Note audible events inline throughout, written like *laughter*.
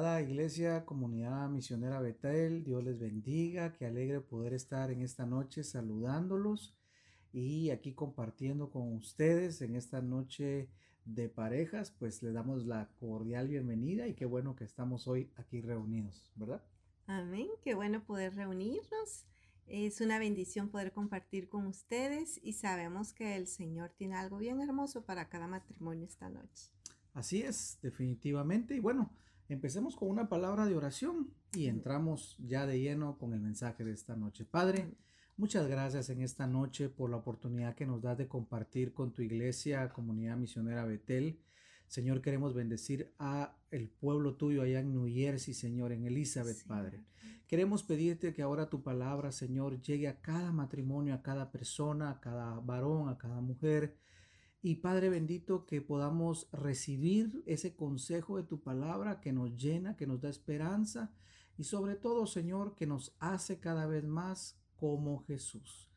Amada Iglesia, Comunidad Misionera Betel, Dios les bendiga, qué alegre poder estar en esta noche saludándolos y aquí compartiendo con ustedes en esta noche de parejas, pues le damos la cordial bienvenida y qué bueno que estamos hoy aquí reunidos, ¿verdad? Amén, qué bueno poder reunirnos. Es una bendición poder compartir con ustedes y sabemos que el Señor tiene algo bien hermoso para cada matrimonio esta noche. Así es, definitivamente. Y bueno, empecemos con una palabra de oración y entramos ya de lleno con el mensaje de esta noche. Padre, muchas gracias en esta noche por la oportunidad que nos das de compartir con tu iglesia, comunidad misionera Betel. Señor, queremos bendecir a el pueblo tuyo allá en New Jersey, Señor, en Elizabeth, Padre. Queremos pedirte que ahora tu palabra, Señor, llegue a cada matrimonio, a cada persona, a cada varón, a cada mujer. Y Padre bendito, que podamos recibir ese consejo de tu palabra que nos llena, que nos da esperanza y sobre todo, Señor, que nos hace cada vez más como Jesús.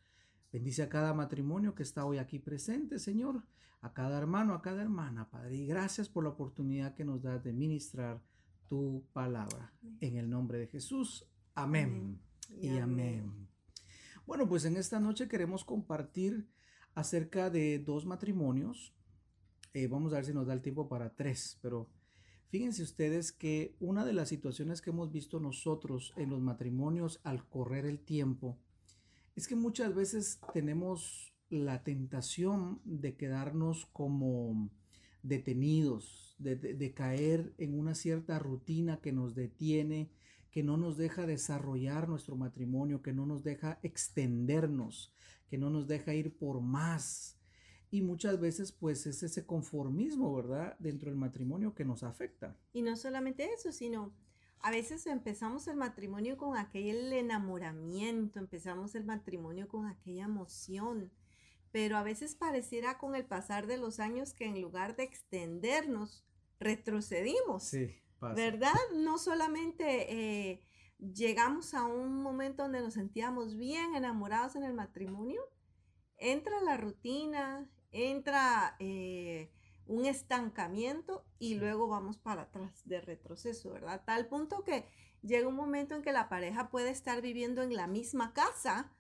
Bendice a cada matrimonio que está hoy aquí presente, Señor, a cada hermano, a cada hermana, Padre. Y gracias por la oportunidad que nos das de ministrar tu palabra. En el nombre de Jesús. Amén. Y, amén. amén. Bueno, pues en esta noche queremos compartir acerca de dos matrimonios. Eh, vamos a ver si nos da el tiempo para tres, pero fíjense ustedes que una de las situaciones que hemos visto nosotros en los matrimonios al correr el tiempo es que muchas veces tenemos la tentación de quedarnos como detenidos, de, caer en una cierta rutina que nos detiene, que no nos deja desarrollar nuestro matrimonio, que no nos deja extendernos, que no nos deja ir por más. Y muchas veces pues es ese conformismo, ¿verdad? Dentro del matrimonio que nos afecta. Y no solamente eso, sino a veces empezamos el matrimonio con aquel enamoramiento, empezamos el matrimonio con aquella emoción, pero a veces pareciera con el pasar de los años que en lugar de extendernos, retrocedimos. Sí. ¿Verdad? No solamente eh, llegamos a un momento donde nos sentíamos bien enamorados en el matrimonio, entra la rutina, entra eh, un estancamiento y luego vamos para atrás de retroceso, ¿verdad? Tal punto que llega un momento en que la pareja puede estar viviendo en la misma casa,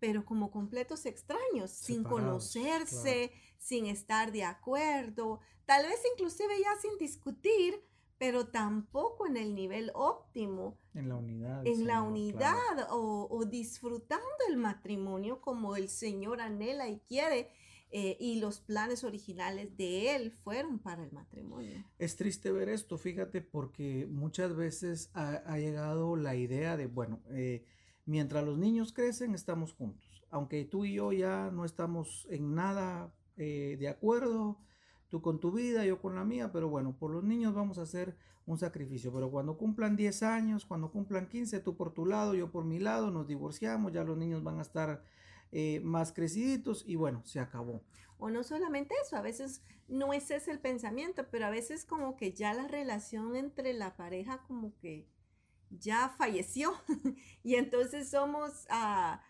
pero como completos extraños, sin conocerse, sin estar de acuerdo, tal vez inclusive ya sin discutir, pero tampoco en el nivel óptimo. En la unidad. En la unidad o, disfrutando el matrimonio como el Señor anhela y quiere. Eh, y los planes originales de Él fueron para el matrimonio. Es triste ver esto, fíjate, porque muchas veces ha, llegado la idea de, bueno, eh, mientras los niños crecen, estamos juntos. Aunque tú y yo ya no estamos en nada eh, de acuerdo, tú con tu vida, yo con la mía, pero bueno, por los niños vamos a hacer un sacrificio, pero cuando cumplan 10 años, cuando cumplan 15, tú por tu lado, yo por mi lado, nos divorciamos, ya los niños van a estar eh, más creciditos y bueno, se acabó. O no solamente eso, a veces no ese es el pensamiento, pero a veces como que ya la relación entre la pareja como que ya falleció *laughs* y entonces somos... a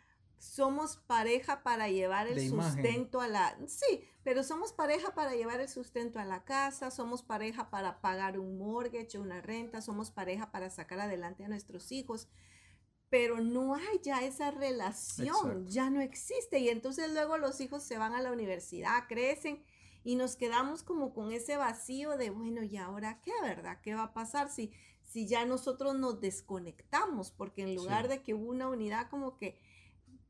somos pareja para llevar el sustento a la... Sí, pero somos pareja para llevar el sustento a la casa, somos pareja para pagar un mortgage, una renta, somos pareja para sacar adelante a nuestros hijos, pero no hay ya esa relación, ya no existe. Y entonces luego los hijos se van a la universidad, crecen y nos quedamos como con ese vacío de, bueno, ¿y ahora qué, verdad? ¿Qué va a pasar si, si ya nosotros nos desconectamos? Porque en lugar de que hubo una unidad como que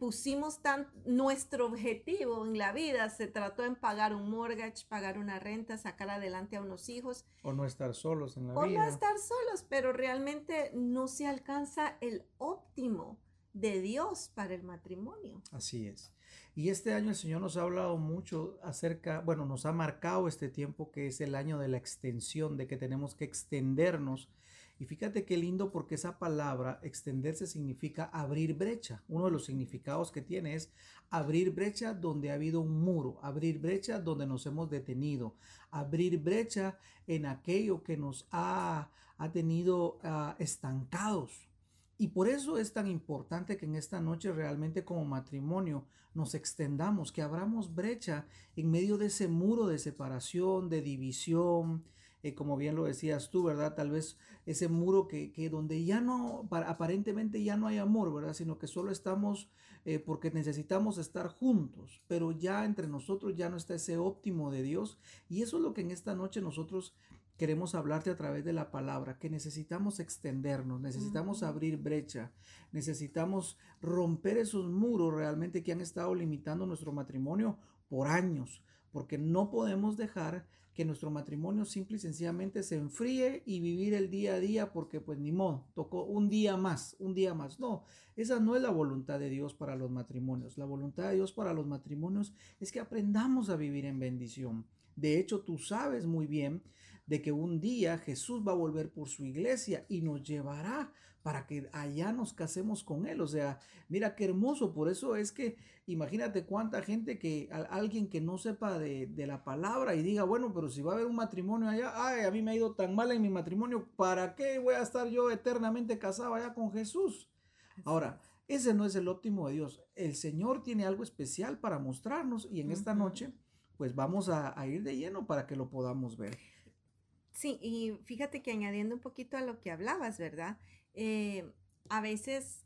pusimos tan nuestro objetivo en la vida se trató en pagar un mortgage, pagar una renta, sacar adelante a unos hijos o no estar solos en la vida. O no estar solos, pero realmente no se alcanza el óptimo de Dios para el matrimonio. Así es. Y este año el Señor nos ha hablado mucho acerca, bueno, nos ha marcado este tiempo que es el año de la extensión, de que tenemos que extendernos y fíjate qué lindo porque esa palabra extenderse significa abrir brecha. Uno de los significados que tiene es abrir brecha donde ha habido un muro, abrir brecha donde nos hemos detenido, abrir brecha en aquello que nos ha, ha tenido ah, estancados. Y por eso es tan importante que en esta noche realmente como matrimonio nos extendamos, que abramos brecha en medio de ese muro de separación, de división, eh, como bien lo decías tú, ¿verdad? Tal vez ese muro que, que donde ya no, aparentemente ya no hay amor, ¿verdad? Sino que solo estamos eh, porque necesitamos estar juntos, pero ya entre nosotros ya no está ese óptimo de Dios. Y eso es lo que en esta noche nosotros queremos hablarte a través de la palabra, que necesitamos extendernos, necesitamos abrir brecha, necesitamos romper esos muros realmente que han estado limitando nuestro matrimonio por años, porque no podemos dejar que nuestro matrimonio simple y sencillamente se enfríe y vivir el día a día porque pues ni modo, tocó un día más, un día más. No, esa no es la voluntad de Dios para los matrimonios. La voluntad de Dios para los matrimonios es que aprendamos a vivir en bendición. De hecho, tú sabes muy bien de que un día Jesús va a volver por su iglesia y nos llevará para que allá nos casemos con Él. O sea, mira qué hermoso. Por eso es que imagínate cuánta gente que alguien que no sepa de, la palabra y diga, bueno, pero si va a haber un matrimonio allá, ay, a mí me ha ido tan mal en mi matrimonio, ¿para qué voy a estar yo eternamente casado allá con Jesús? Ahora, ese no es el óptimo de Dios. El Señor tiene algo especial para mostrarnos y en esta noche, pues vamos a, a ir de lleno para que lo podamos ver. Sí, y fíjate que añadiendo un poquito a lo que hablabas, ¿verdad? Eh, a veces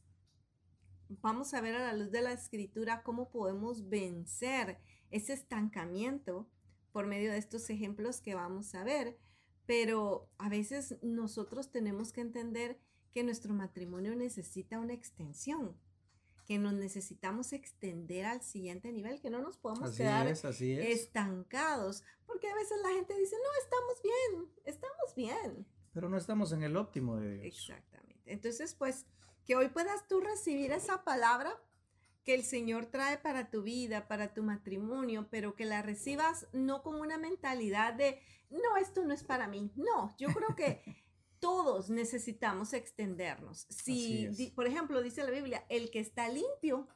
vamos a ver a la luz de la escritura cómo podemos vencer ese estancamiento por medio de estos ejemplos que vamos a ver, pero a veces nosotros tenemos que entender que nuestro matrimonio necesita una extensión, que nos necesitamos extender al siguiente nivel, que no nos podemos quedar estancados, porque a veces la gente dice, no, estamos bien, estamos bien. Pero no estamos en el óptimo de Dios. Exactamente. Entonces, pues, que hoy puedas tú recibir esa palabra que el Señor trae para tu vida, para tu matrimonio, pero que la recibas no con una mentalidad de, no, esto no es para mí. No, yo creo que *laughs* todos necesitamos extendernos. Si, por ejemplo, dice la Biblia, el que está limpio,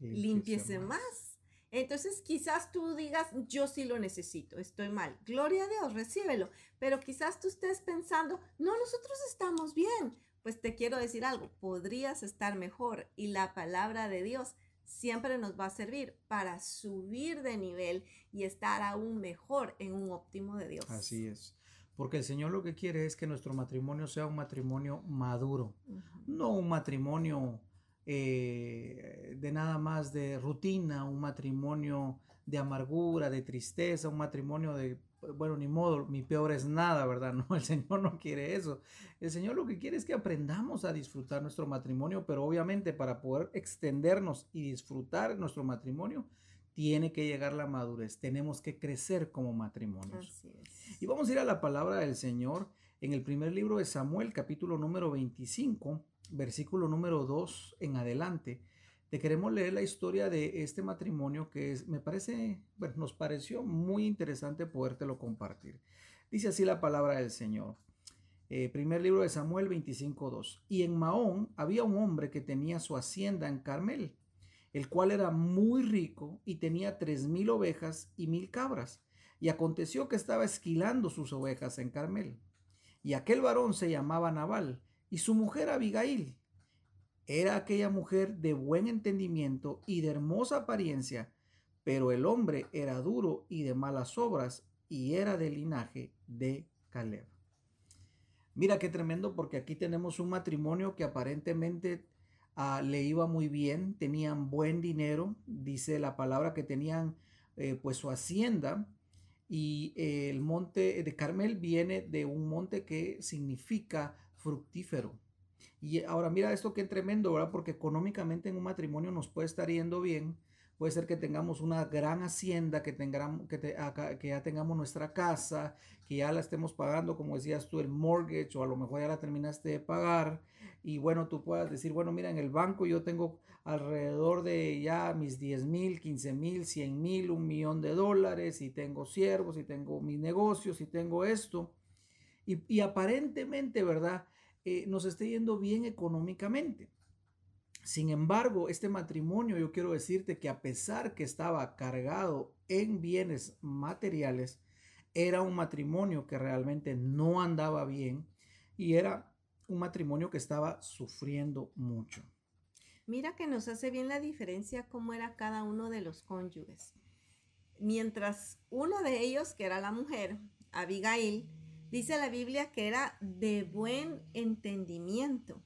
limpiese más. Entonces quizás tú digas, yo sí lo necesito, estoy mal. Gloria a Dios, recíbelo. Pero quizás tú estés pensando, no, nosotros estamos bien pues te quiero decir algo, podrías estar mejor y la palabra de Dios siempre nos va a servir para subir de nivel y estar aún mejor en un óptimo de Dios. Así es. Porque el Señor lo que quiere es que nuestro matrimonio sea un matrimonio maduro, no un matrimonio eh, de nada más de rutina, un matrimonio de amargura, de tristeza, un matrimonio de bueno, ni modo, mi peor es nada, ¿verdad? *laughs* No, el Señor no quiere eso. El Señor lo que quiere es que aprendamos a disfrutar nuestro matrimonio, pero obviamente para poder extendernos y disfrutar nuestro matrimonio, tiene que llegar la madurez. Tenemos que crecer como matrimonios. Y vamos a ir a la palabra del Señor en el primer libro de Samuel, capítulo número 25, versículo número 2 en adelante te queremos leer la historia de este matrimonio que me parece, bueno, nos pareció muy interesante podértelo compartir. Dice así la palabra del Señor. Eh, primer libro de Samuel 25.2. Y en Mahón había un hombre que tenía su hacienda en Carmel, el cual era muy rico y tenía tres mil ovejas y mil cabras. Y aconteció que estaba esquilando sus ovejas en Carmel. Y aquel varón se llamaba Nabal, y su mujer Abigail, era aquella mujer de buen entendimiento y de hermosa apariencia, pero el hombre era duro y de malas obras y era del linaje de Caleb. Mira qué tremendo porque aquí tenemos un matrimonio que aparentemente ah, le iba muy bien, tenían buen dinero, dice la palabra que tenían eh, pues su hacienda y el monte de Carmel viene de un monte que significa fructífero. Y ahora mira esto qué tremendo, ¿verdad? Porque económicamente en un matrimonio nos puede estar yendo bien. Puede ser que tengamos una gran hacienda, que, tengamos, que, que ya tengamos nuestra casa, que ya la estemos pagando, como decías tú, el mortgage, o a lo mejor ya la terminaste de pagar. Y bueno, tú puedas decir, bueno, mira, en el banco yo tengo alrededor de ya mis 10 mil, 15 mil, 100 mil, un millón de dólares, y tengo siervos, y tengo mis negocios, y tengo esto. Y, y aparentemente, ¿verdad? Eh, nos esté yendo bien económicamente. Sin embargo, este matrimonio, yo quiero decirte que a pesar que estaba cargado en bienes materiales, era un matrimonio que realmente no andaba bien y era un matrimonio que estaba sufriendo mucho. Mira que nos hace bien la diferencia cómo era cada uno de los cónyuges. Mientras uno de ellos, que era la mujer, Abigail, Dice la Biblia que era de buen entendimiento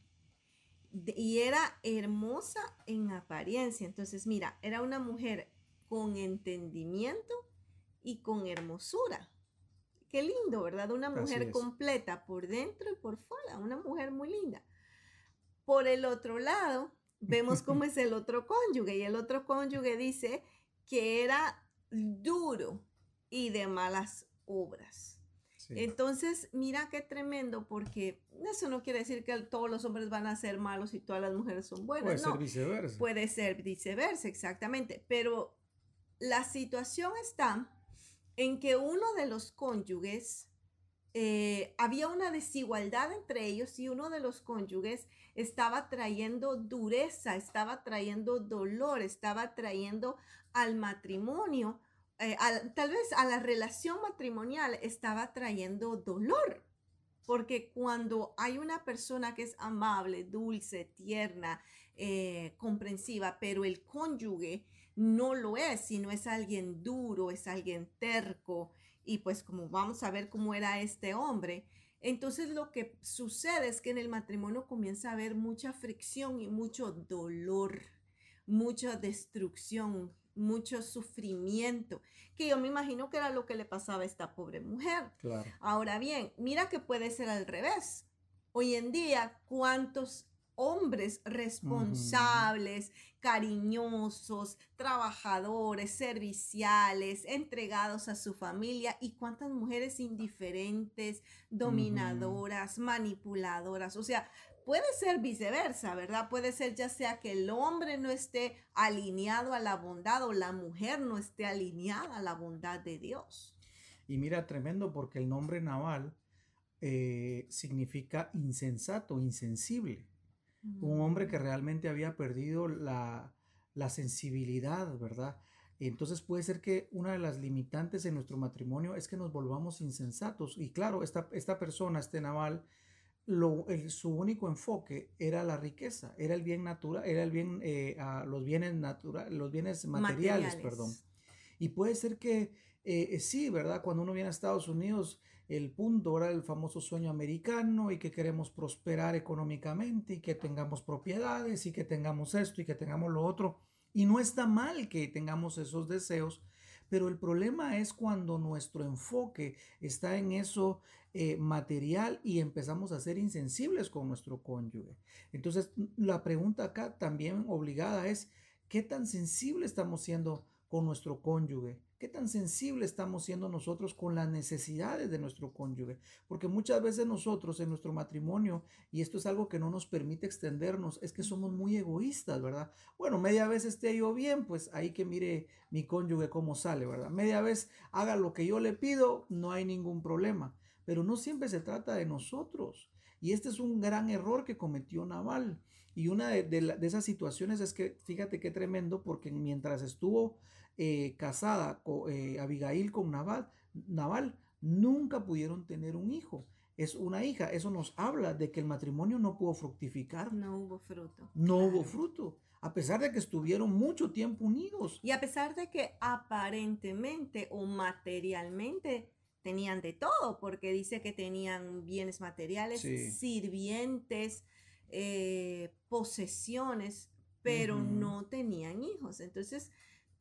y era hermosa en apariencia. Entonces, mira, era una mujer con entendimiento y con hermosura. Qué lindo, ¿verdad? Una mujer completa por dentro y por fuera, una mujer muy linda. Por el otro lado, vemos cómo es el otro cónyuge y el otro cónyuge dice que era duro y de malas obras. Entonces, mira qué tremendo, porque eso no quiere decir que todos los hombres van a ser malos y todas las mujeres son buenas. Puede ser viceversa. Puede ser viceversa, exactamente. Pero la situación está en que uno de los cónyuges, eh, había una desigualdad entre ellos y uno de los cónyuges estaba trayendo dureza, estaba trayendo dolor, estaba trayendo al matrimonio eh, tal vez a la relación matrimonial estaba trayendo dolor. Porque cuando hay una persona que es amable, dulce, tierna, eh, comprensiva, pero el cónyuge no lo es, sino es alguien duro, es alguien terco, y pues como vamos a ver cómo era este hombre, entonces lo que sucede es que en el matrimonio comienza a haber mucha fricción y mucho dolor, mucha destrucción, mucho sufrimiento, que yo me imagino que era lo que le pasaba a esta pobre mujer. Ahora bien, mira que puede ser al revés. Hoy en día, ¿cuántos hombres responsables, cariñosos, trabajadores, serviciales, entregados a su familia y cuántas mujeres indiferentes, dominadoras, manipuladoras. O sea, puede ser viceversa, ¿verdad? Puede ser ya sea que el hombre no esté alineado a la bondad o la mujer no esté alineada a la bondad de Dios. Y mira, tremendo porque el nombre Naval eh, significa insensato, insensible. Un hombre que mm. realmente había perdido la, sensibilidad, ¿verdad? Entonces puede ser que una de las limitantes en nuestro matrimonio es que nos volvamos insensatos. Y claro, esta, esta persona, este Naval, lo, su único enfoque era la riqueza, era el bien natural, era el bien, eh, los bienes naturales, los bienes materiales, perdón. Y puede ser que eh, sí, ¿verdad? Cuando uno viene a Estados Unidos, el punto era el famoso sueño americano y que queremos prosperar económicamente y que tengamos propiedades y que tengamos esto y que tengamos lo otro. Y no está mal que tengamos esos deseos, pero el problema es cuando nuestro enfoque está en eso eh, material y empezamos a ser insensibles con nuestro cónyuge. Entonces, la pregunta acá también obligada es, ¿qué tan sensible estamos siendo con nuestro cónyuge? ¿Qué tan sensible estamos siendo nosotros con las necesidades de nuestro cónyuge? Porque muchas veces nosotros en nuestro matrimonio, y esto es algo que no nos permite extendernos, es que somos muy egoístas, ¿verdad? Bueno, media vez esté yo bien, pues ahí que mire mi cónyuge cómo sale, ¿verdad? Media vez haga lo que yo le pido, no hay ningún problema. Pero no siempre se trata de nosotros. Y este es un gran error que cometió Naval. Y una de, esas situaciones es que, fíjate qué tremendo, porque mientras estuvo eh, casada con, eh, Abigail con Naval, Naval, nunca pudieron tener un hijo. Es una hija. Eso nos habla de que el matrimonio no pudo fructificar. No hubo fruto. No hubo fruto. A pesar de que estuvieron mucho tiempo unidos. Y a pesar de que aparentemente o materialmente tenían de todo, porque dice que tenían bienes materiales, sirvientes, eh, posesiones, pero no tenían hijos. Entonces,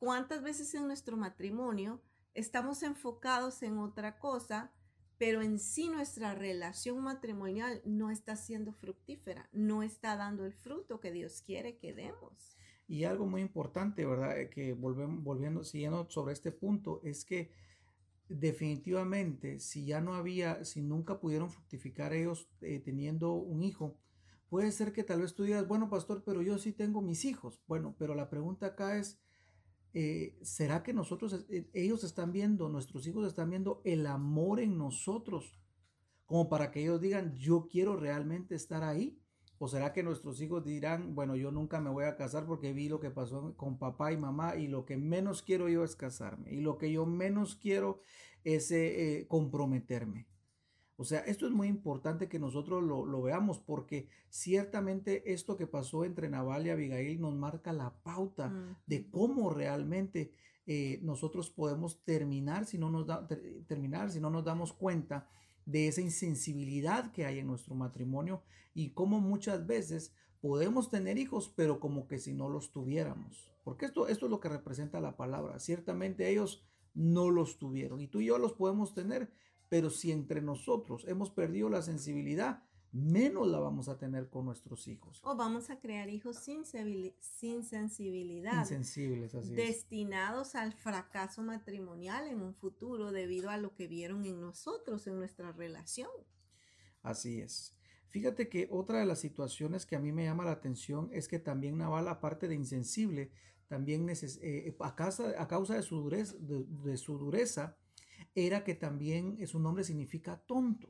¿Cuántas veces en nuestro matrimonio estamos enfocados en otra cosa, pero en sí nuestra relación matrimonial no está siendo fructífera, no está dando el fruto que Dios quiere que demos? Y algo muy importante, ¿verdad? Eh, que volvemos, volviendo, siguiendo sobre este punto, es que definitivamente, si ya no había, si nunca pudieron fructificar ellos eh, teniendo un hijo, puede ser que tal vez tú digas, bueno, pastor, pero yo sí tengo mis hijos. Bueno, pero la pregunta acá es, eh, ¿será que nosotros, eh, ellos están viendo, nuestros hijos están viendo el amor en nosotros? Como para que ellos digan, yo quiero realmente estar ahí. ¿O será que nuestros hijos dirán, bueno, yo nunca me voy a casar porque vi lo que pasó con papá y mamá y lo que menos quiero yo es casarme y lo que yo menos quiero es eh, comprometerme? O sea, esto es muy importante que nosotros lo, veamos porque ciertamente esto que pasó entre Naval y Abigail nos marca la pauta de cómo realmente eh, nosotros podemos terminar si no nos da, terminar si no nos damos cuenta de esa insensibilidad que hay en nuestro matrimonio y cómo muchas veces podemos tener hijos, pero como que si no los tuviéramos. Porque esto, esto es lo que representa la palabra. Ciertamente ellos no los tuvieron y tú y yo los podemos tener, pero si entre nosotros hemos perdido la sensibilidad, menos la vamos a tener con nuestros hijos. O vamos a crear hijos sin, sin sensibilidad. Insensibles, así Destinados al fracaso matrimonial en un futuro debido a lo que vieron en nosotros, en nuestra relación. Así es. Fíjate que otra de las situaciones que a mí me llama la atención es que también Naval, aparte de insensible, también eh, a, causa, a, causa, de su dureza, de su dureza, era que también su nombre significa tonto.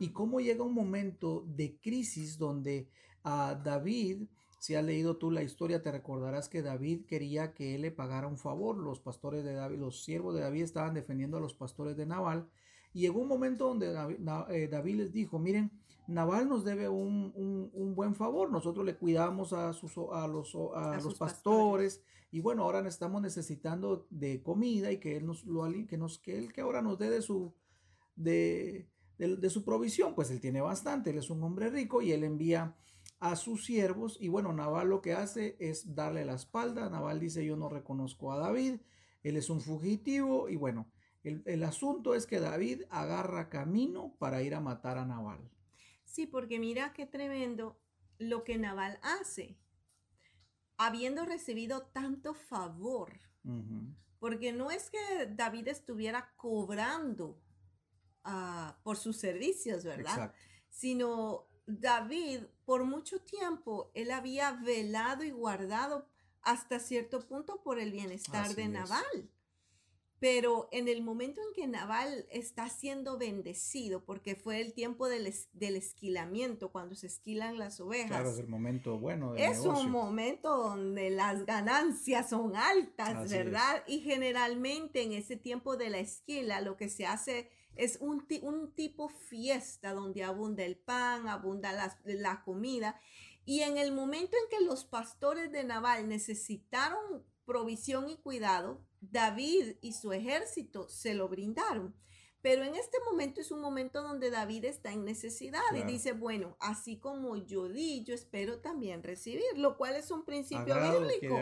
Y mm. cómo llega un momento de crisis donde a David, si has leído tú la historia, te recordarás que David quería que él le pagara un favor. Los pastores de David, los siervos de David estaban defendiendo a los pastores de Naval. Y llegó un momento donde eh, David, les dijo, miren, Naval nos debe un, buen favor, nosotros le cuidamos a, sus, a los, a, los pastores, y bueno, ahora estamos necesitando de comida y que él nos lo que nos que él que ahora nos dé de su de, de, su provisión, pues él tiene bastante, él es un hombre rico y él envía a sus siervos. Y bueno, Naval lo que hace es darle la espalda, Naval dice yo no reconozco a David, él es un fugitivo. Y bueno, el, el asunto es que David agarra camino para ir a matar a Naval. Sí, porque mira qué tremendo lo que Naval hace, habiendo recibido tanto favor, porque no es que David estuviera cobrando Ah, por sus servicios, ¿verdad? Sino David, por mucho tiempo, él había velado y guardado hasta cierto punto por el bienestar de Naval. Pero en el momento en que Naval está siendo bendecido, porque fue el tiempo del, esquilamiento, cuando se esquilan las ovejas. Claro, es el momento bueno. es un momento donde las ganancias son altas, ¿verdad? Y generalmente en ese tiempo de la esquila lo que se hace es un, un tipo fiesta donde abunda el pan, abunda la, comida. Y en el momento en que los pastores de Naval necesitaron provisión y cuidado, David y su ejército se lo brindaron. Pero en este momento es un momento donde David está en necesidad y dice, bueno, así como yo di, yo espero también recibir, lo cual es un principio bíblico.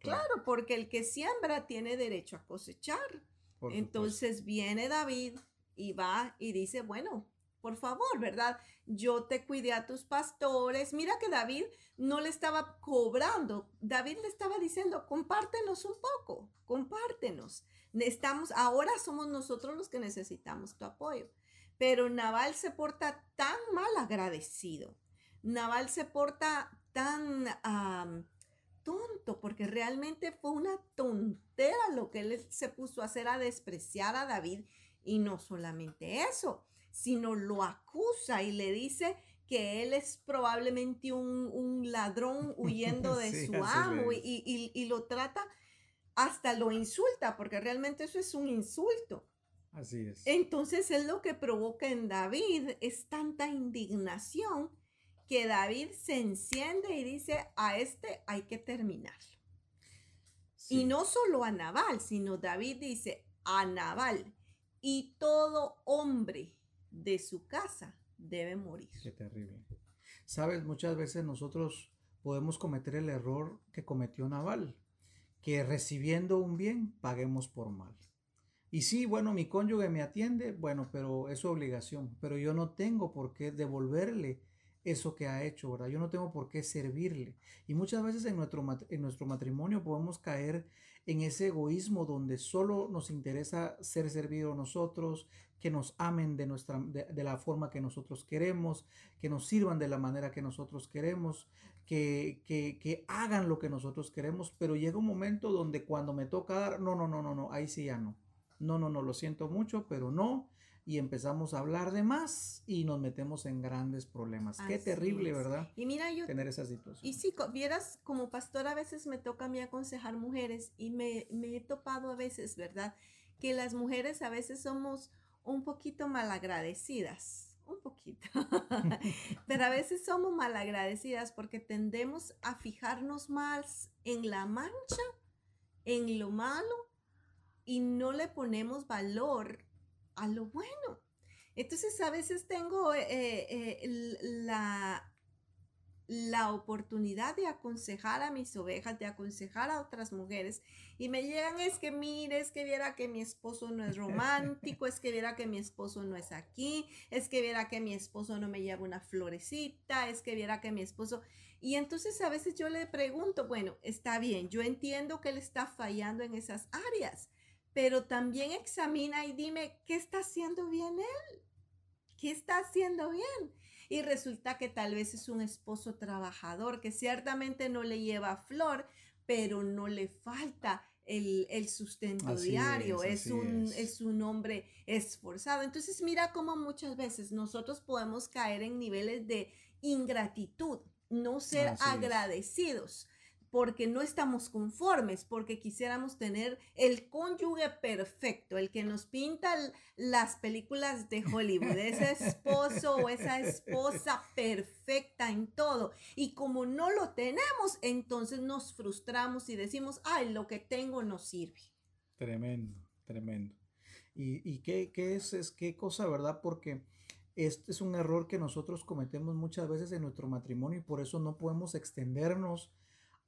claro. porque el que siembra tiene derecho a cosechar. Entonces viene David, y va y dice, bueno, por favor, ¿verdad? Yo te cuidé a tus pastores. Mira que David no le estaba cobrando. David le estaba diciendo, compártenos un poco, compártenos. Estamos, ahora somos nosotros los que necesitamos tu apoyo. Pero Naval se porta tan mal agradecido. Naval se porta tan tonto, porque realmente fue una tontera lo que él se puso a hacer a despreciar a David y no solamente eso, sino lo acusa y le dice que él es probablemente un, ladrón huyendo *laughs* de su amo y, lo trata, hasta lo insulta, porque realmente eso es un insulto. Así es. Entonces es lo que provoca en David es tanta indignación que David se enciende y dice, a este hay que terminarlo. Y no solo a Naval, sino David dice, a Naval y todo hombre de su casa debe morir. Qué terrible. Sabes, muchas veces nosotros podemos cometer el error que cometió Naval, que recibiendo un bien paguemos por mal. Y sí, bueno, mi cónyuge me atiende, bueno, pero es su obligación, pero yo no tengo por qué devolverle eso que ha hecho, ¿verdad? Yo no tengo por qué servirle. Y muchas veces en nuestro, en nuestro matrimonio podemos caer en ese egoísmo donde solo nos interesa ser servido nosotros, que nos amen de, nuestra, de, la forma que nosotros queremos, que nos sirvan de la manera que nosotros queremos, que, que, que hagan lo que nosotros queremos, pero llega un momento donde cuando me toca dar, no, no, no, no, no, ahí sí ya no. No, no, no, lo siento mucho, pero no y empezamos a hablar de más y nos metemos en grandes problemas. Qué terrible, ¿verdad? Y mira, yo... Tener esa situación. Y si vieras, como pastor a veces me toca a mí aconsejar mujeres y me, me he topado a veces, ¿verdad? Que las mujeres a veces somos un poquito malagradecidas, un poquito, *laughs* pero a veces somos malagradecidas porque tendemos a fijarnos más en la mancha, en lo malo y no le ponemos valor a lo bueno. Entonces a veces tengo eh, eh, la, la oportunidad de aconsejar a mis ovejas, de aconsejar a otras mujeres y me llegan es que mire, es que viera que mi esposo no es *laughs* romántico, es que viera que mi esposo no es aquí, es que viera que mi esposo no me lleva una florecita, es que viera que mi esposo... Y entonces a veces yo le pregunto, bueno, está bien, yo entiendo que él está fallando en esas áreas, pero también examina y dime, ¿qué está haciendo bien él? ¿Qué está haciendo bien? y resulta que tal vez es un esposo trabajador que ciertamente no le lleva flor, pero no le falta el, sustento diario, es, un, es. un hombre esforzado. Entonces mira cómo muchas veces nosotros podemos caer en niveles de ingratitud, no ser agradecidos porque no estamos conformes, porque quisiéramos tener el cónyuge perfecto, el que nos pinta las películas de Hollywood, ese esposo o esa esposa perfecta en todo. Y como no lo tenemos, entonces nos frustramos y decimos, ay, lo que tengo no sirve. Tremendo, tremendo. ¿Y, y qué, qué es, es, qué cosa, verdad? Porque este es un error que nosotros cometemos muchas veces en nuestro matrimonio y por eso no podemos extendernos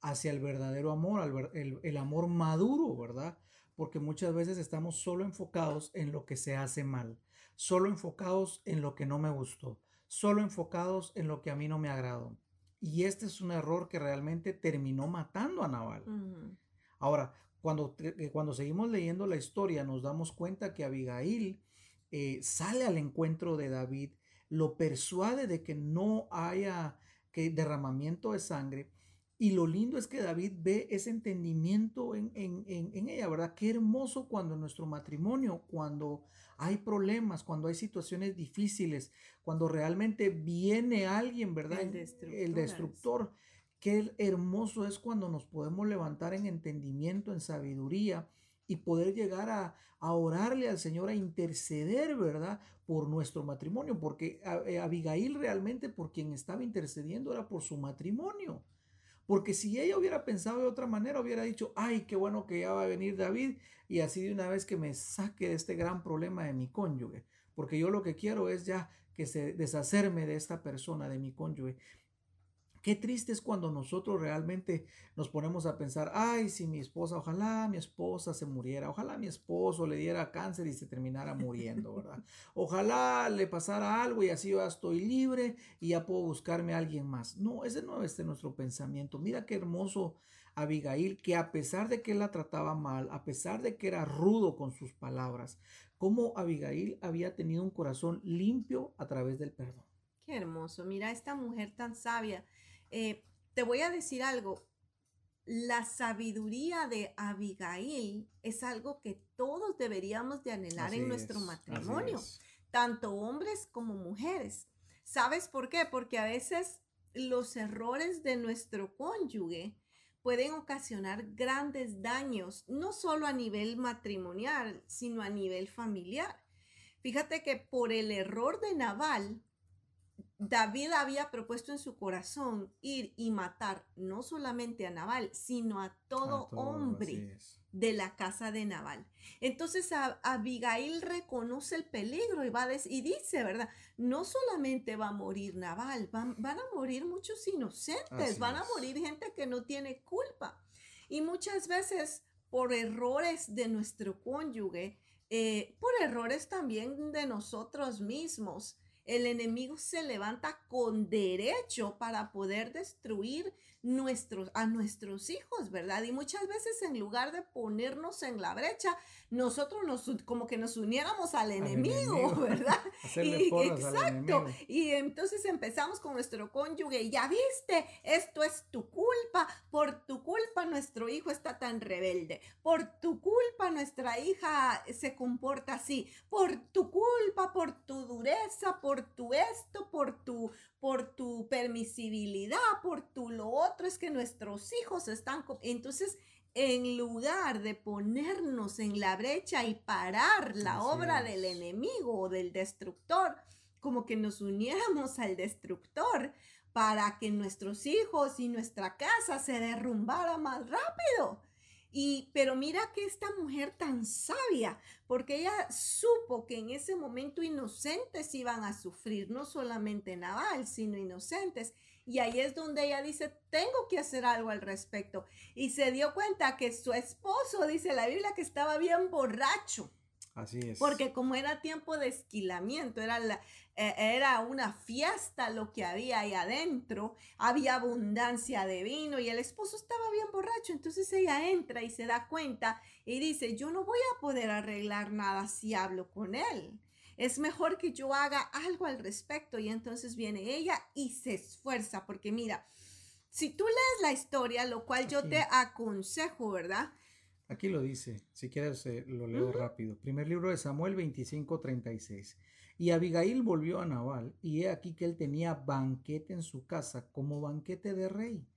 hacia el verdadero amor, el, amor maduro, ¿verdad? Porque muchas veces estamos solo enfocados en lo que se hace mal, solo enfocados en lo que no me gustó, solo enfocados en lo que a mí no me agradó. Y este es un error que realmente terminó matando a Naval. Ahora, cuando, eh, cuando seguimos leyendo la historia, nos damos cuenta que Abigail eh, sale al encuentro de David, lo persuade de que no haya que derramamiento de sangre y lo lindo es que David ve ese entendimiento en, ella, ¿verdad? Qué hermoso cuando en nuestro matrimonio, cuando hay problemas, cuando hay situaciones difíciles, cuando realmente viene alguien, ¿verdad? El destructor. El destructor. Qué hermoso es cuando nos podemos levantar en entendimiento, en sabiduría y poder llegar a, a orarle al Señor, a interceder, ¿verdad? Por nuestro matrimonio, porque eh, Abigail realmente por quien estaba intercediendo era por su matrimonio. Porque si ella hubiera pensado de otra manera, hubiera dicho, ay, qué bueno que ya va a venir David y así de una vez que me saque de este gran problema de mi cónyuge. Porque yo lo que quiero es ya que se deshacerme de esta persona, de mi cónyuge. Qué triste es cuando nosotros realmente nos ponemos a pensar, ay, si mi esposa, ojalá mi esposa se muriera, ojalá mi esposo le diera cáncer y se terminara muriendo, *laughs* ¿verdad? Ojalá le pasara algo y así yo ya estoy libre y ya puedo buscarme a alguien más. No, ese no es nuestro pensamiento. Mira qué hermoso Abigail, que a pesar de que la trataba mal, a pesar de que era rudo con sus palabras, como Abigail había tenido un corazón limpio a través del perdón. Qué hermoso. Mira esta mujer tan sabia eh, te voy a decir algo. La sabiduría de Abigail es algo que todos deberíamos de anhelar en nuestro matrimonio, tanto hombres como mujeres. ¿Sabes por qué? Porque a veces los errores de nuestro cónyuge pueden ocasionar grandes daños, no solo a nivel matrimonial, sino a nivel familiar. Fíjate que por el error de Naval, David había propuesto en su corazón ir y matar no solamente a Naval, sino a todo, hombre de la casa de Naval. Entonces Abigail reconoce el peligro y, va y dice, ¿verdad? No solamente va a morir Naval, van, a morir muchos inocentes, van a morir gente que no tiene culpa. Y muchas veces por errores de nuestro cónyuge, eh, por errores también de nosotros mismos, el enemigo se levanta con derecho para poder destruir nuestros, a nuestros hijos, ¿verdad? Y muchas veces en lugar de ponernos en la brecha, nosotros nos, como que nos uniéramos al, enemigo, *laughs* ¿verdad? *laughs* y, exacto. Y entonces empezamos con nuestro cónyuge, ya viste, esto es tu culpa, por tu culpa nuestro hijo está tan rebelde, por tu culpa nuestra hija se comporta así, por tu culpa, por tu dureza, por tu esto, por tu, por tu permisibilidad, por tu lo otro, es que nuestros hijos están... Entonces, en lugar de ponernos en la brecha y parar la obra del enemigo o del destructor, como que nos uniéramos al destructor para que nuestros hijos y nuestra casa se derrumbara más rápido. Y, pero mira que esta mujer tan sabia, porque ella supo que en ese momento inocentes iban a sufrir, no solamente Naval, sino inocentes. Y ahí es donde ella dice, tengo que hacer algo al respecto. Y se dio cuenta que su esposo, dice la Biblia, que estaba bien borracho. Así es. Porque como era tiempo de esquilamiento, era, la, eh, era una fiesta lo que había ahí adentro, había abundancia de vino y el esposo estaba bien borracho. Entonces ella entra y se da cuenta y dice, yo no voy a poder arreglar nada si hablo con él. Es mejor que yo haga algo al respecto. Y entonces viene ella y se esfuerza, porque mira, si tú lees la historia, lo cual yo te aconsejo, ¿verdad? Aquí lo dice, si quieres eh, lo leo rápido. Primer libro de Samuel 25, 36. Y Abigail volvió a Nabal, y he aquí que él tenía banquete en su casa, como banquete de rey.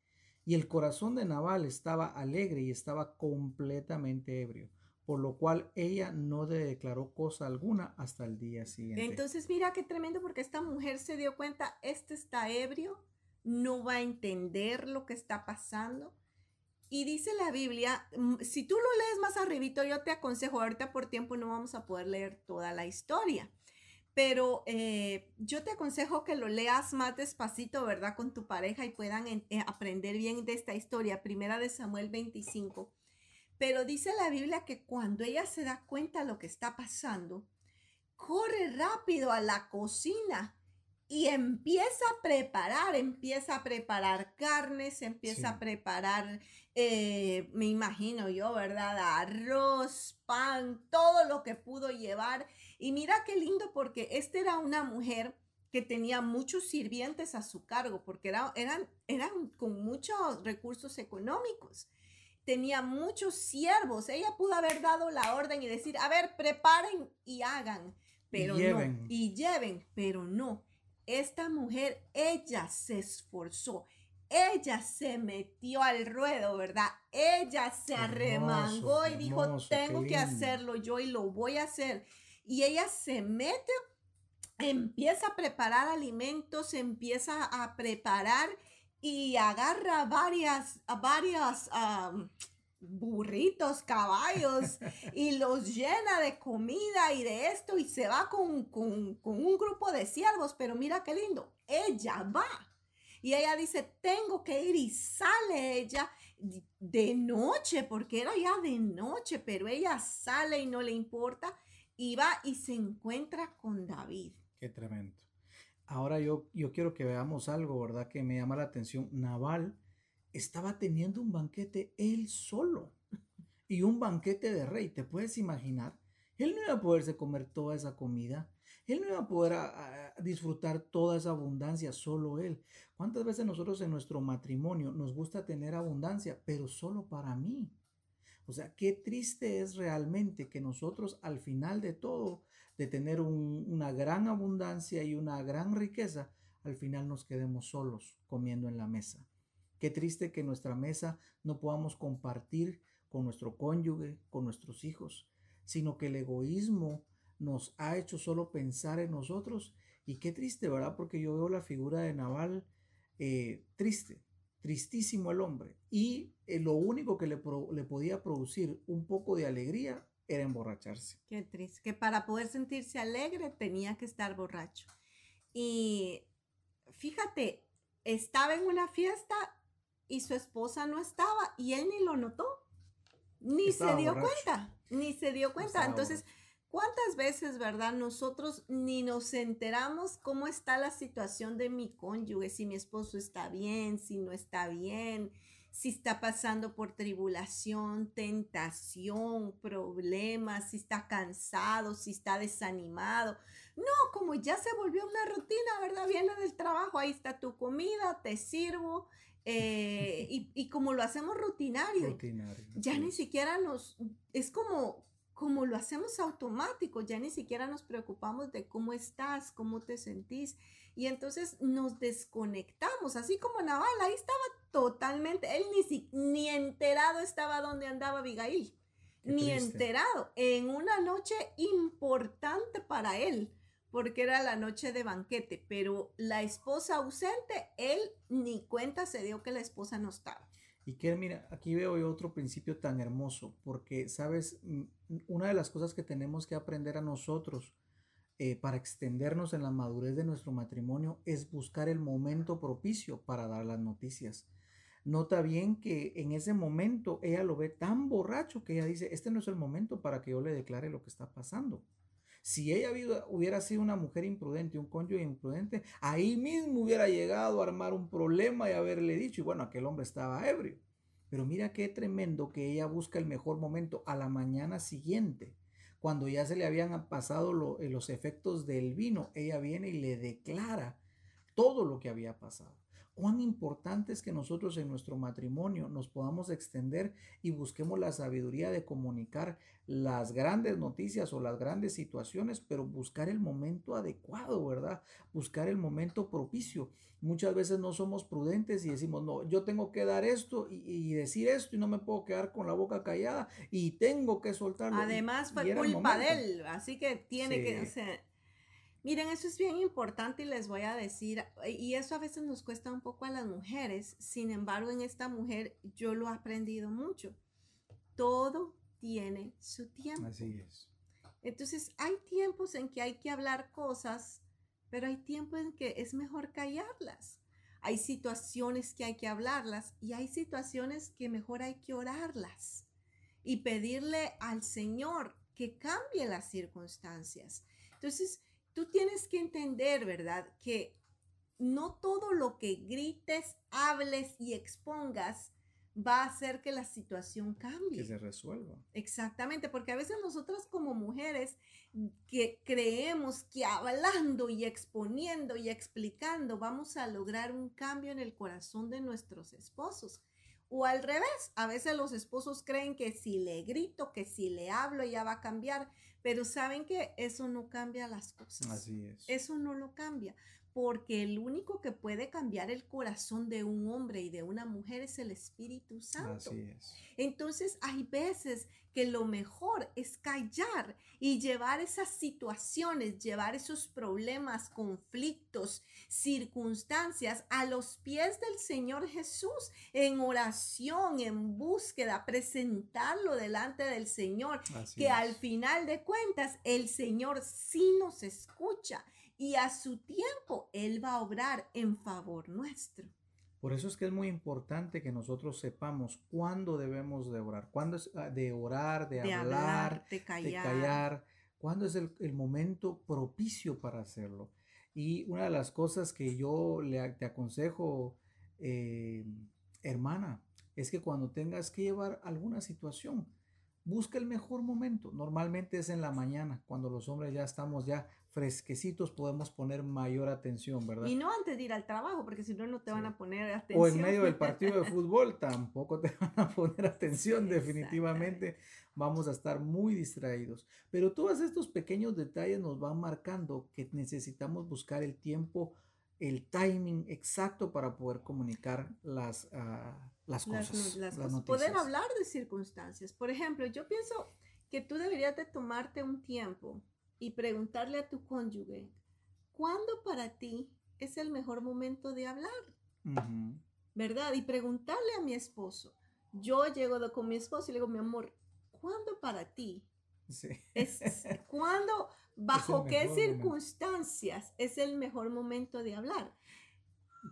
Y el corazón de Nabal estaba alegre y estaba completamente ebrio, por lo cual ella no declaró cosa alguna hasta el día siguiente. Entonces mira qué tremendo porque esta mujer se dio cuenta, este está ebrio, no va a entender lo que está pasando y dice la Biblia, mm, si tú lo lees más arribito, yo te aconsejo, ahorita por tiempo no vamos a poder leer toda la historia, pero eh, yo te aconsejo que lo leas más despacito, ¿verdad? Con tu pareja y puedan eh, aprender bien de esta historia, primera de Samuel 25. Pero dice la Biblia que cuando ella se da cuenta de lo que está pasando, corre rápido a la cocina y empieza a preparar, empieza a preparar carnes, empieza a preparar, eh, me imagino yo, ¿verdad? Arroz, pan, todo lo que pudo llevar. Y mira qué lindo porque esta era una mujer que tenía muchos sirvientes a su cargo, porque era, eran, eran con muchos recursos económicos. Tenía muchos siervos. Ella pudo haber dado la orden y decir, a ver, preparen y hagan, pero y no. Y lleven, pero no esta mujer, ella se esforzó, ella se metió al ruedo, ¿verdad? Ella se arremangó y dijo, tengo que hacerlo yo y lo voy a hacer. Y ella se mete, empieza a preparar alimentos, empieza a preparar y agarra varias, varias, burritos, caballos, *laughs* y los llena de comida y de esto, y se va con, con, un grupo de siervos, pero mira qué lindo, ella va. Y ella dice, tengo que ir y sale ella de noche, porque era ya de noche, pero ella sale y no le importa, y va y se encuentra con David. Qué tremendo. Ahora yo, yo quiero que veamos algo, ¿verdad? Que me llama la atención. Naval estaba teniendo un banquete él solo *laughs* y un banquete de rey. ¿Te puedes imaginar? Él no iba a poderse comer toda esa comida. Él no iba a poder disfrutar toda esa abundancia, solo él. ¿Cuántas veces nosotros en nuestro matrimonio nos gusta tener abundancia, pero solo para mí? O sea, qué triste es realmente que nosotros al final de todo, de tener una gran abundancia y una gran riqueza, al final nos quedemos solos comiendo en la mesa. Qué triste que nuestra mesa no podamos compartir con nuestro cónyuge, con nuestros hijos, sino que el egoísmo nos ha hecho solo pensar en nosotros. Y qué triste, ¿verdad? Porque yo veo la figura de Naval eh, triste, tristísimo el hombre. Y eh, lo único que le, le podía producir un poco de alegría era emborracharse. Qué triste, que para poder sentirse alegre tenía que estar borracho. Y fíjate, estaba en una fiesta y su esposa no estaba y él ni lo notó, ni se dio cuenta, ni se dio cuenta. Entonces, ¿cuántas veces, verdad, nosotros ni nos enteramos cómo está la situación de mi cónyuge, si mi esposo está bien, si no está bien? Si está pasando por tribulación, tentación, problemas, si está cansado, si está desanimado. No, como ya se volvió una rutina, ¿verdad? Viene del trabajo, ahí está tu comida, te sirvo, eh, *laughs* y, como lo hacemos rutinario, ya ni siquiera nos, es como, como lo hacemos automático, ya ni siquiera nos preocupamos de cómo estás, cómo te sentís. Y entonces nos desconectamos, así como Naval, ahí estaba totalmente, él ni, ni enterado estaba donde andaba Abigail, ni enterado, en una noche importante para él porque era la noche de banquete, pero la esposa ausente, él ni cuenta se dio que la esposa no estaba. Y que mira, aquí veo yo otro principio tan hermoso, porque, sabes, una de las cosas que tenemos que aprender a nosotros eh, para extendernos en la madurez de nuestro matrimonio es buscar el momento propicio para dar las noticias. Nota bien que en ese momento ella lo ve tan borracho que ella dice, este no es el momento para que yo le declare lo que está pasando. Si ella hubiera sido una mujer imprudente, un cónyuge imprudente, ahí mismo hubiera llegado a armar un problema y haberle dicho, y bueno, aquel hombre estaba ebrio. Pero mira qué tremendo que ella busca el mejor momento a la mañana siguiente, cuando ya se le habían pasado eh, los efectos del vino, ella viene y le declara todo lo que había pasado cuán importante es que nosotros en nuestro matrimonio nos podamos extender y busquemos la sabiduría de comunicar las grandes noticias o las grandes situaciones, pero buscar el momento adecuado, ¿verdad? Buscar el momento propicio. Muchas veces no somos prudentes y decimos, no, yo tengo que dar esto y, decir esto y no me puedo quedar con la boca callada y tengo que soltarlo. Además fue culpa de él, así que tiene que... ser Miren, eso es bien importante y les voy a decir, y eso a veces nos cuesta un poco a las mujeres, sin embargo en esta mujer yo lo he aprendido mucho. Todo tiene su tiempo. Así es. Entonces hay tiempos en que hay que hablar cosas, pero hay tiempos en que es mejor callarlas. Hay situaciones que hay que hablarlas y hay situaciones que mejor hay que orarlas y pedirle al Señor que cambie las circunstancias. Entonces, tú tienes que entender, ¿verdad? Que no todo lo que grites, hables y expongas va a hacer que la situación cambie. Que se resuelva. Exactamente, porque a veces nosotras como mujeres que creemos que hablando y exponiendo y explicando vamos a lograr un cambio en el corazón de nuestros esposos. O al revés, a veces los esposos creen que si le grito, que si le hablo ya va a cambiar, pero saben que eso no cambia las cosas. Así es. Eso no lo cambia, porque el único que puede cambiar el corazón de un hombre y de una mujer es el Espíritu Santo. Así es. Entonces hay veces que lo mejor es callar y llevar esas situaciones, llevar esos problemas, conflictos, circunstancias a los pies del Señor Jesús en oración, en búsqueda, presentarlo delante del Señor, que al final de cuentas el Señor sí nos escucha y a su tiempo Él va a obrar en favor nuestro. Por eso es que es muy importante que nosotros sepamos cuándo debemos de orar, cuándo es ah, de orar, de, hablar, de, callar. cuándo es el, momento propicio para hacerlo. Y una de las cosas que yo le, te aconsejo, eh, hermana, es que cuando tengas que llevar alguna situación, busca el mejor momento. Normalmente es en la mañana, cuando los hombres ya estamos ya fresquecitos podemos poner mayor atención, ¿verdad? Y no antes de ir al trabajo, porque si no, no te van a poner atención. O en medio del *laughs* partido de fútbol tampoco te van a poner atención, definitivamente vamos a estar muy distraídos. Pero todos estos pequeños detalles nos van marcando que necesitamos buscar el tiempo, el timing exacto para poder comunicar las, uh, las cosas. Las, cosas. Poder hablar de circunstancias. Por ejemplo, yo pienso que tú deberías de tomarte un tiempo y preguntarle a tu cónyuge, ¿cuándo para ti es el mejor momento de hablar? ¿Verdad? Y preguntarle a mi esposo. Yo llego con mi esposo y le digo, mi amor, ¿cuándo para ti? Sí. Es, ¿Cuándo, *laughs* bajo qué circunstancias es el mejor momento de hablar?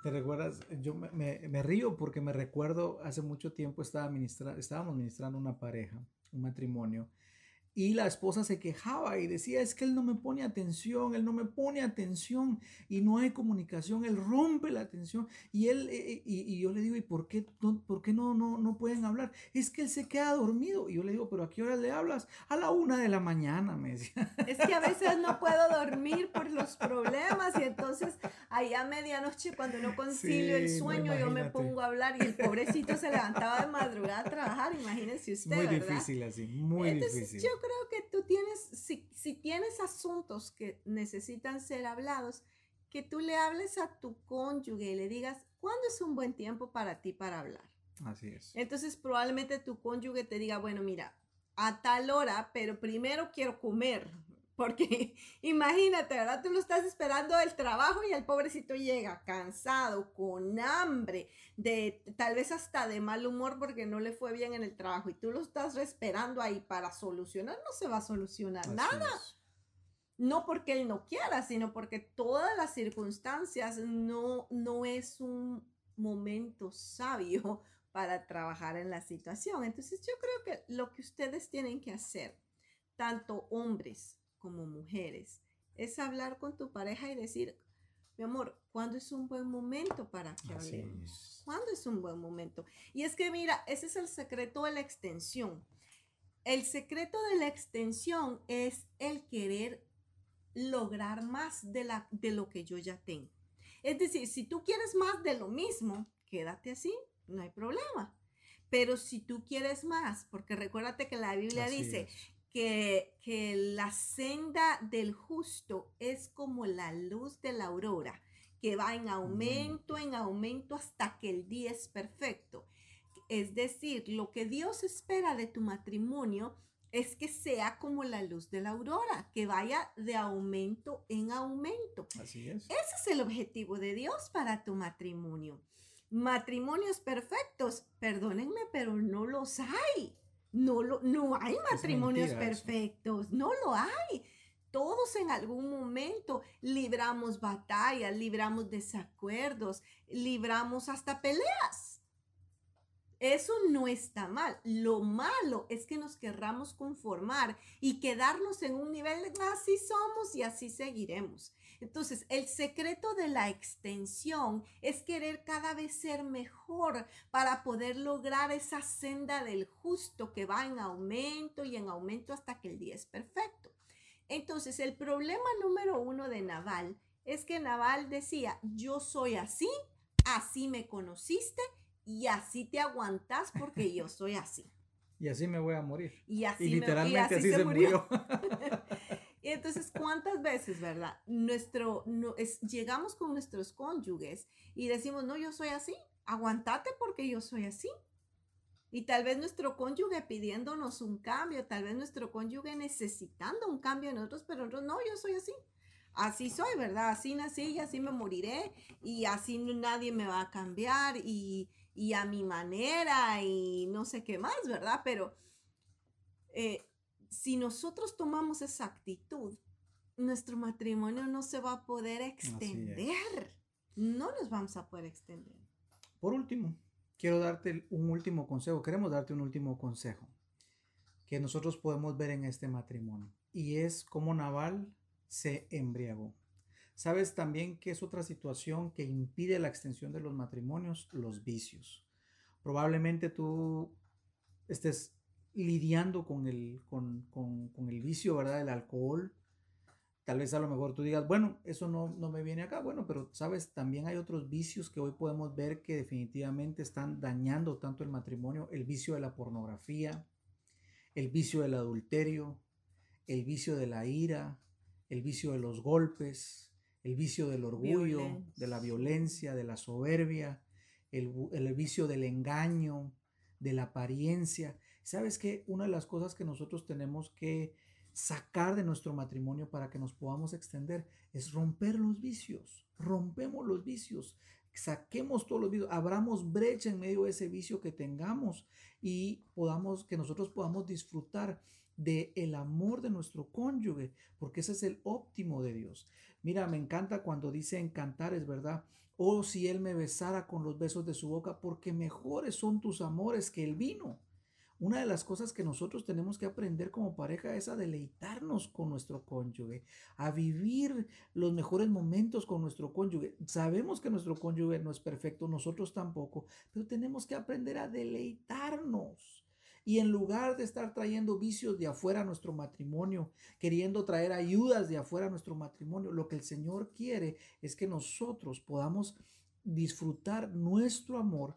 ¿Te recuerdas? Yo me, me, río porque me recuerdo hace mucho tiempo estaba ministra, estábamos ministrando una pareja, un matrimonio, y la esposa se quejaba y decía, es que él no me pone atención, él no me pone atención y no hay comunicación, él rompe la atención. Y él eh, eh, y, yo le digo, ¿y por qué, no, por qué no, no, no pueden hablar? Es que él se queda dormido. Y yo le digo, ¿pero a qué hora le hablas? A la una de la mañana, me decía. Es que a veces no puedo dormir por los problemas y entonces ahí a medianoche cuando no concilio el sueño yo me pongo a hablar y el pobrecito se levantaba de madrugada a trabajar, imagínense usted. Muy difícil así, muy difícil creo que tú tienes, si, si tienes asuntos que necesitan ser hablados, que tú le hables a tu cónyuge y le digas, ¿cuándo es un buen tiempo para ti para hablar? Así es. Entonces probablemente tu cónyuge te diga, bueno, mira, a tal hora, pero primero quiero comer, Porque *laughs* imagínate, ¿verdad? Tú lo estás esperando del trabajo y el pobrecito llega cansado, con hambre, de tal vez hasta de mal humor porque no le fue bien en el trabajo y tú lo estás esperando ahí para solucionar, no se va a solucionar nada. No porque él no quiera, sino porque todas las circunstancias no, no es un momento sabio *laughs* para trabajar en la situación. Entonces yo creo que lo que ustedes tienen que hacer, tanto hombres como mujeres, es hablar con tu pareja y decir, mi amor, ¿cuándo es un buen momento para que hablemos? ¿Cuándo es un buen momento? Y es que mira, ese es el secreto de la extensión. El secreto de la extensión es el querer lograr más de, la, de lo que yo ya tengo. Es decir, si tú quieres más de lo mismo, quédate así, no hay problema. Pero si tú quieres más, porque recuérdate que la Biblia dice que, la senda del justo es como la luz de la aurora, que va en aumento, en aumento hasta que el día es perfecto. Es decir, lo que Dios espera de tu matrimonio es que sea como la luz de la aurora, que vaya de aumento en aumento. Así es. Ese es el objetivo de Dios para tu matrimonio. Matrimonios perfectos, perdónenme, pero no los hay. No, lo, no hay matrimonios perfectos, no lo hay. Todos en algún momento libramos batallas, libramos desacuerdos, libramos hasta peleas. Eso no está mal. Lo malo es que nos querramos conformar y quedarnos en un nivel de así somos y así seguiremos. Entonces, el secreto de la extensión es querer cada vez ser mejor para poder lograr esa senda del justo que va en aumento y en aumento hasta que el día es perfecto. Entonces, el problema número uno de Naval es que Naval decía, yo soy así, así me conociste y así te aguantas porque yo soy así. *laughs* y así me voy a morir. Y así, literalmente así, se, murió. *laughs* Y entonces, ¿cuántas veces, verdad? Nuestro, no, es, llegamos con nuestros cónyuges y decimos, no, yo soy así, aguantate porque yo soy así. Y tal vez nuestro cónyuge pidiéndonos un cambio, tal vez nuestro cónyuge necesitando un cambio en nosotros, pero nosotros, no, yo soy así. Así soy, ¿verdad? Así nací y así me moriré y así nadie me va a cambiar y, y a mi manera y no sé qué más, ¿verdad? Pero eh, si nosotros tomamos esa actitud, nuestro matrimonio no se va a poder extender. No nos vamos a poder extender. Por último, quiero darte un último consejo. Queremos darte un último consejo que nosotros podemos ver en este matrimonio. Y es cómo Naval se embriagó. Sabes también que es otra situación que impide la extensión de los matrimonios, los vicios. Probablemente tú estés lidiando con el, con, el vicio, ¿verdad? Del alcohol. Tal vez a lo mejor tú digas, bueno, eso no, no me viene acá. Bueno, pero sabes, también hay otros vicios que hoy podemos ver que definitivamente están dañando tanto el matrimonio. El vicio de la pornografía, el vicio del adulterio, el vicio de la ira, el vicio de los golpes, el vicio del orgullo, de la violencia, de la soberbia, el, el vicio del engaño, de la apariencia. ¿Sabes qué? Una de las cosas que nosotros tenemos que sacar de nuestro matrimonio para que nos podamos extender es romper los vicios. Rompemos los vicios. Saquemos todos los vicios, abramos brecha en medio de ese vicio que tengamos y podamos que nosotros podamos disfrutar de el amor de nuestro cónyuge, porque ese es el óptimo de Dios. Mira, me encanta cuando dice encantar, es verdad. Oh, si él me besara con los besos de su boca, porque mejores son tus amores que el vino. Una de las cosas que nosotros tenemos que aprender como pareja es a deleitarnos con nuestro cónyuge, a vivir los mejores momentos con nuestro cónyuge. Sabemos que nuestro cónyuge no es perfecto, nosotros tampoco, pero tenemos que aprender a deleitarnos. Y en lugar de estar trayendo vicios de afuera a nuestro matrimonio, queriendo traer ayudas de afuera a nuestro matrimonio, lo que el Señor quiere es que nosotros podamos disfrutar nuestro amor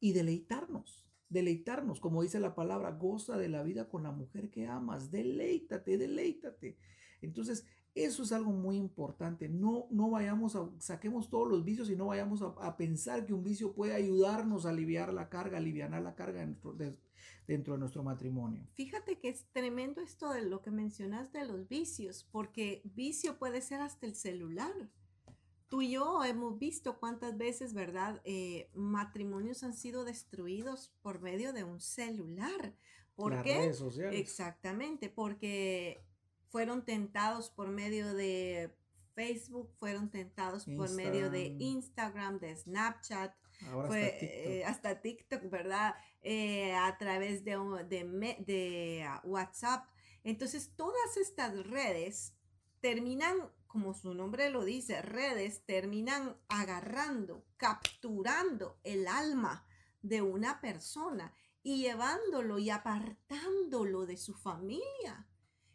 y deleitarnos deleitarnos, como dice la palabra, goza de la vida con la mujer que amas, deleítate, deleítate. Entonces, eso es algo muy importante. No, no vayamos a, saquemos todos los vicios y no vayamos a, pensar que un vicio puede ayudarnos a aliviar la carga, aliviar la carga dentro de, dentro de nuestro matrimonio. Fíjate que es tremendo esto de lo que mencionas de los vicios, porque vicio puede ser hasta el celular. Tú y yo hemos visto cuántas veces, ¿verdad? Eh, matrimonios han sido destruidos por medio de un celular. ¿Por qué? Redes sociales. Exactamente, porque fueron tentados por medio de Facebook, fueron tentados por medio de Instagram, de Snapchat, eh, hasta, TikTok. ¿verdad? Eh, a través de, de, de ah, WhatsApp. Entonces, todas estas redes terminan, como su nombre lo dice, redes terminan agarrando, capturando el alma de una persona y llevándolo y apartándolo de su familia.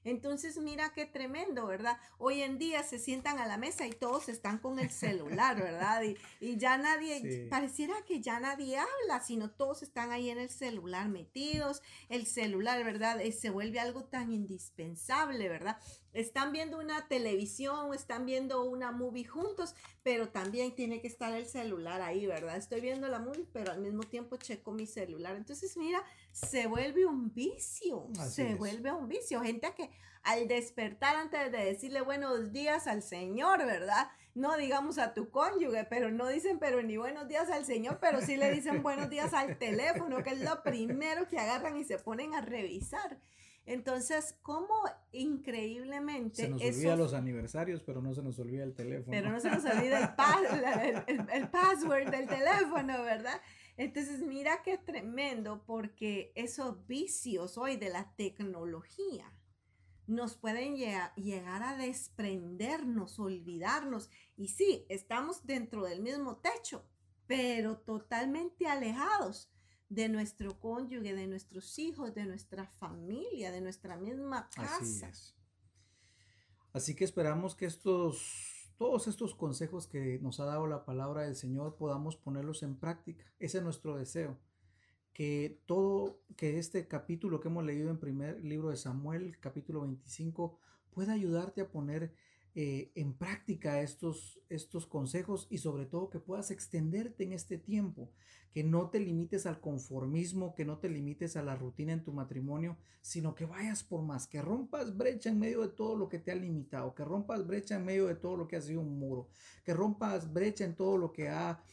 Entonces, mira qué tremendo, ¿verdad? Hoy en día se sientan a la mesa y todos están con el celular, ¿verdad? Y, ya nadie, pareciera que ya nadie habla, sino todos están ahí en el celular metidos. El celular, ¿verdad? Eh, se vuelve algo tan indispensable, ¿verdad? Están viendo una televisión, están viendo una movie juntos, pero también tiene que estar el celular ahí, ¿verdad? Estoy viendo la movie, pero al mismo tiempo checo mi celular. Entonces, mira, se vuelve un vicio, se vuelve un vicio. Gente que al despertar antes de decirle buenos días al Señor, ¿verdad? No digamos a tu cónyuge, pero no dicen pero ni buenos días al Señor, pero sí le dicen buenos días al teléfono, que es lo primero que agarran y se ponen a revisar. Entonces, ¿cómo increíblemente... Se nos olvida los aniversarios, pero no se nos olvida el teléfono. Pero no se nos olvida *laughs* el, el, password del teléfono, ¿verdad? Entonces, mira qué tremendo, porque esos vicios hoy de la tecnología nos pueden llegar a desprendernos, olvidarnos. Y sí, estamos dentro del mismo techo, pero totalmente alejados de nuestro cónyuge, de nuestros hijos, de nuestra familia, de nuestra misma casa. Así, Así que esperamos que estos, todos estos consejos que nos ha dado la palabra del Señor podamos ponerlos en práctica. Ese es nuestro deseo. Que todo, que este capítulo que hemos leído en primer libro de Samuel, capítulo 25, pueda ayudarte a poner eh, en práctica estos, estos consejos y sobre todo que puedas extenderte en este tiempo, que no te limites al conformismo, que no te limites a la rutina en tu matrimonio, sino que vayas por más, que rompas brecha en medio de todo lo que te ha limitado, que rompas brecha en medio de todo lo que ha sido un muro, que rompas brecha en todo lo que ha,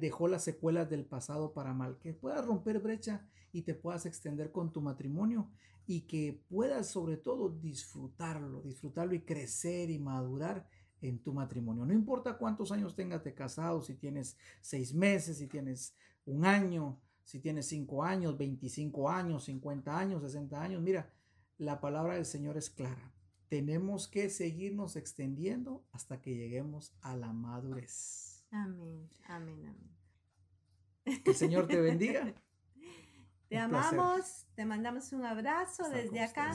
dejó las secuelas del pasado para mal, que puedas romper brecha y te puedas extender con tu matrimonio y que puedas sobre todo disfrutarlo, disfrutarlo y crecer y madurar en tu matrimonio. No importa cuántos años tengas de casado, si tienes seis meses, si tienes un año, si tienes cinco años, 25 años, 50 años, 60 años. Mira, la palabra del Señor es clara. Tenemos que seguirnos extendiendo hasta que lleguemos a la madurez. Amén, amén, amén. Que el Señor te bendiga. *laughs* Te amamos, te mandamos un abrazo desde acá.